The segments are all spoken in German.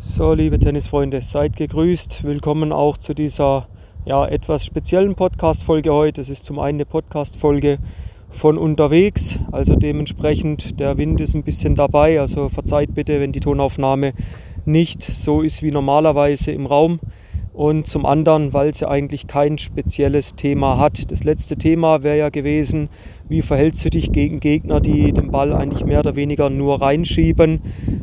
So, liebe Tennisfreunde, seid gegrüßt. Willkommen auch zu dieser ja, etwas speziellen Podcast-Folge heute. Es ist zum einen eine Podcast-Folge von unterwegs, also dementsprechend der Wind ist ein bisschen dabei. Also verzeiht bitte, wenn die Tonaufnahme nicht so ist wie normalerweise im Raum und zum anderen, weil sie eigentlich kein spezielles Thema hat. Das letzte Thema wäre ja gewesen, wie verhältst du dich gegen Gegner, die den Ball eigentlich mehr oder weniger nur reinschieben.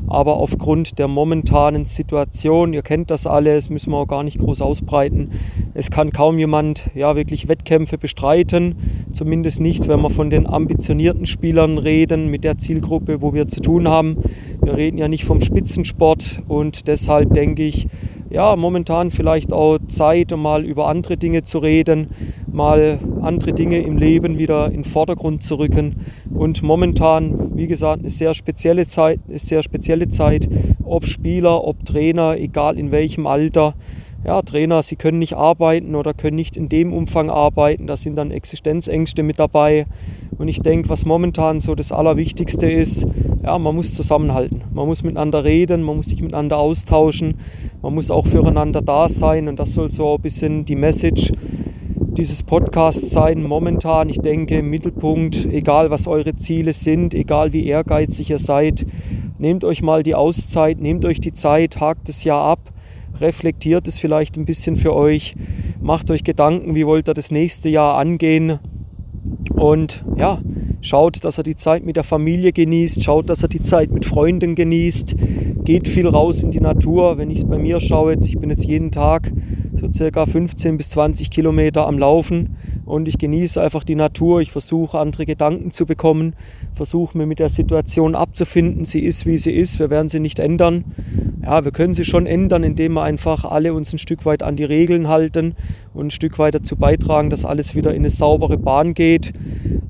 Aber aufgrund der momentanen Situation, ihr kennt das alles, müssen wir auch gar nicht groß ausbreiten. Es kann kaum jemand ja, wirklich Wettkämpfe bestreiten, zumindest nicht, wenn wir von den ambitionierten Spielern reden, mit der Zielgruppe, wo wir zu tun haben. Wir reden ja nicht vom Spitzensport und deshalb denke ich, ja, momentan vielleicht auch Zeit, um mal über andere Dinge zu reden, mal andere Dinge im Leben wieder in den Vordergrund zu rücken. Und momentan, wie gesagt, eine sehr spezielle Zeit, eine sehr spezielle Zeit, ob Spieler, ob Trainer, egal in welchem Alter. Ja, Trainer, sie können nicht arbeiten oder können nicht in dem Umfang arbeiten. Da sind dann Existenzängste mit dabei. Und ich denke, was momentan so das Allerwichtigste ist, ja, man muss zusammenhalten. Man muss miteinander reden, man muss sich miteinander austauschen, man muss auch füreinander da sein. Und das soll so ein bisschen die Message dieses Podcasts sein. Momentan, ich denke, im Mittelpunkt, egal was eure Ziele sind, egal wie ehrgeizig ihr seid, nehmt euch mal die Auszeit, nehmt euch die Zeit, hakt es Jahr ab, reflektiert es vielleicht ein bisschen für euch, macht euch Gedanken, wie wollt ihr das nächste Jahr angehen. Und ja, schaut, dass er die Zeit mit der Familie genießt, schaut, dass er die Zeit mit Freunden genießt, geht viel raus in die Natur. Wenn ich es bei mir schaue, jetzt, ich bin jetzt jeden Tag so circa 15 bis 20 Kilometer am Laufen und ich genieße einfach die Natur. Ich versuche andere Gedanken zu bekommen, versuche mir mit der Situation abzufinden. Sie ist, wie sie ist. Wir werden sie nicht ändern. Ja, wir können sie schon ändern, indem wir einfach alle uns ein Stück weit an die Regeln halten und ein Stück weit dazu beitragen, dass alles wieder in eine saubere Bahn geht.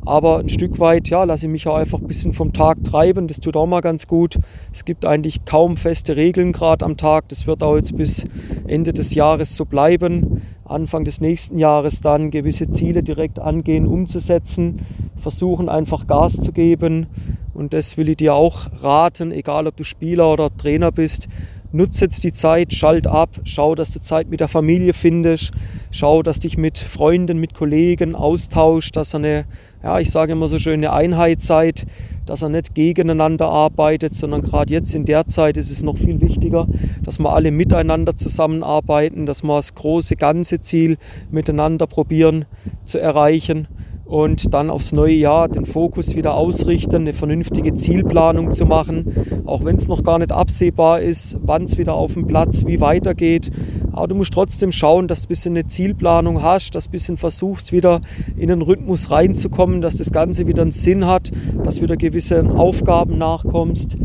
Aber ein Stück weit, ja, lasse ich mich auch einfach ein bisschen vom Tag treiben. Das tut auch mal ganz gut. Es gibt eigentlich kaum feste Regeln gerade am Tag. Das wird auch jetzt bis Ende des Jahres so bleiben. Anfang des nächsten Jahres dann gewisse Ziele direkt angehen, umzusetzen. Versuchen einfach Gas zu geben. Und das will ich dir auch raten, egal ob du Spieler oder Trainer bist. Nutze jetzt die Zeit, schalt ab, schau, dass du Zeit mit der Familie findest, schau, dass dich mit Freunden, mit Kollegen austauscht, dass er eine, ja, ich sage immer so schön, eine Einheit seid, dass er nicht gegeneinander arbeitet, sondern gerade jetzt in der Zeit ist es noch viel wichtiger, dass wir alle miteinander zusammenarbeiten, dass wir das große ganze Ziel miteinander probieren zu erreichen und dann aufs neue Jahr den Fokus wieder ausrichten, eine vernünftige Zielplanung zu machen, auch wenn es noch gar nicht absehbar ist, wann es wieder auf dem Platz, wie weitergeht. Aber du musst trotzdem schauen, dass du ein bisschen eine Zielplanung hast, dass du ein bisschen versuchst, wieder in den Rhythmus reinzukommen, dass das Ganze wieder einen Sinn hat, dass wieder gewisse Aufgaben nachkommst.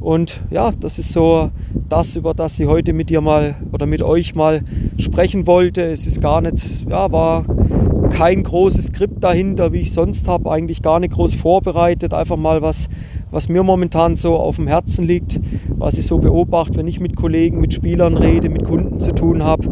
Und ja, das ist so das, über das ich heute mit dir mal oder mit euch mal sprechen wollte. Es ist gar nicht, ja, war kein großes Skript dahinter, wie ich sonst habe, eigentlich gar nicht groß vorbereitet. Einfach mal was, was mir momentan so auf dem Herzen liegt, was ich so beobachte, wenn ich mit Kollegen, mit Spielern rede, mit Kunden zu tun habe.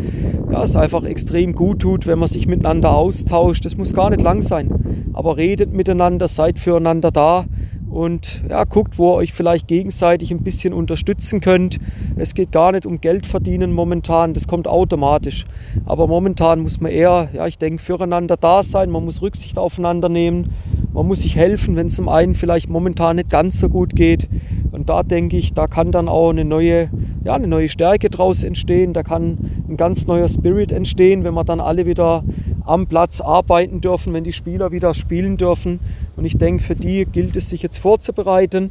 Ja, es einfach extrem gut tut, wenn man sich miteinander austauscht. Das muss gar nicht lang sein, aber redet miteinander, seid füreinander da und ja, guckt, wo ihr euch vielleicht gegenseitig ein bisschen unterstützen könnt. Es geht gar nicht um Geld verdienen momentan, das kommt automatisch. Aber momentan muss man eher, ja, ich denke, füreinander da sein, man muss Rücksicht aufeinander nehmen, man muss sich helfen, wenn es zum einen vielleicht momentan nicht ganz so gut geht. Und da denke ich, da kann dann auch eine neue, ja, eine neue Stärke draus entstehen, da kann ein ganz neuer Spirit entstehen, wenn wir dann alle wieder am Platz arbeiten dürfen, wenn die Spieler wieder spielen dürfen. Und ich denke, für die gilt es, sich jetzt vorzubereiten.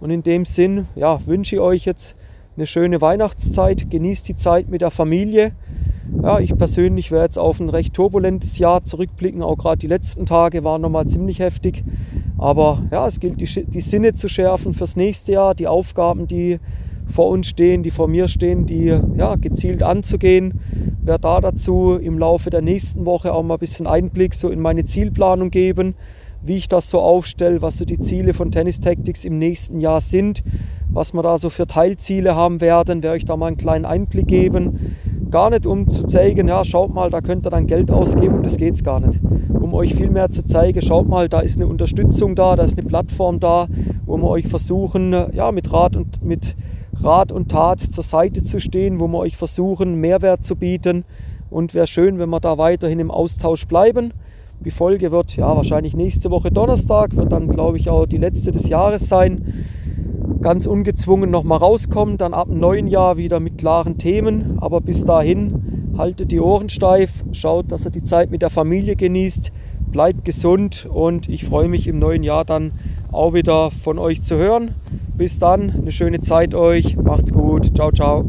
Und in dem Sinn ja, wünsche ich euch jetzt eine schöne Weihnachtszeit. Genießt die Zeit mit der Familie. Ja, ich persönlich werde jetzt auf ein recht turbulentes Jahr zurückblicken. Auch gerade die letzten Tage waren nochmal ziemlich heftig. Aber ja, es gilt, die, die Sinne zu schärfen fürs nächste Jahr, die Aufgaben, die vor uns stehen, die vor mir stehen, die ja, gezielt anzugehen. Werde da dazu im Laufe der nächsten Woche auch mal ein bisschen Einblick so in meine Zielplanung geben, wie ich das so aufstelle, was so die Ziele von Tennis Tactics im nächsten Jahr sind, was wir da so für Teilziele haben werden, werde ich da mal einen kleinen Einblick geben. Gar nicht um zu zeigen, ja, schaut mal, da könnt ihr dann Geld ausgeben, um das geht es gar nicht. Um euch viel mehr zu zeigen, schaut mal, da ist eine Unterstützung da, da ist eine Plattform da, wo wir euch versuchen, ja, mit Rat und mit Rat und Tat zur Seite zu stehen, wo wir euch versuchen, Mehrwert zu bieten. Und wäre schön, wenn wir da weiterhin im Austausch bleiben. Die Folge wird ja wahrscheinlich nächste Woche Donnerstag, wird dann glaube ich auch die letzte des Jahres sein. Ganz ungezwungen nochmal rauskommen, dann ab dem neuen Jahr wieder mit klaren Themen. Aber bis dahin haltet die Ohren steif, schaut, dass ihr die Zeit mit der Familie genießt, bleibt gesund und ich freue mich im neuen Jahr dann auch wieder von euch zu hören. Bis dann, eine schöne Zeit euch, macht's gut, ciao, ciao.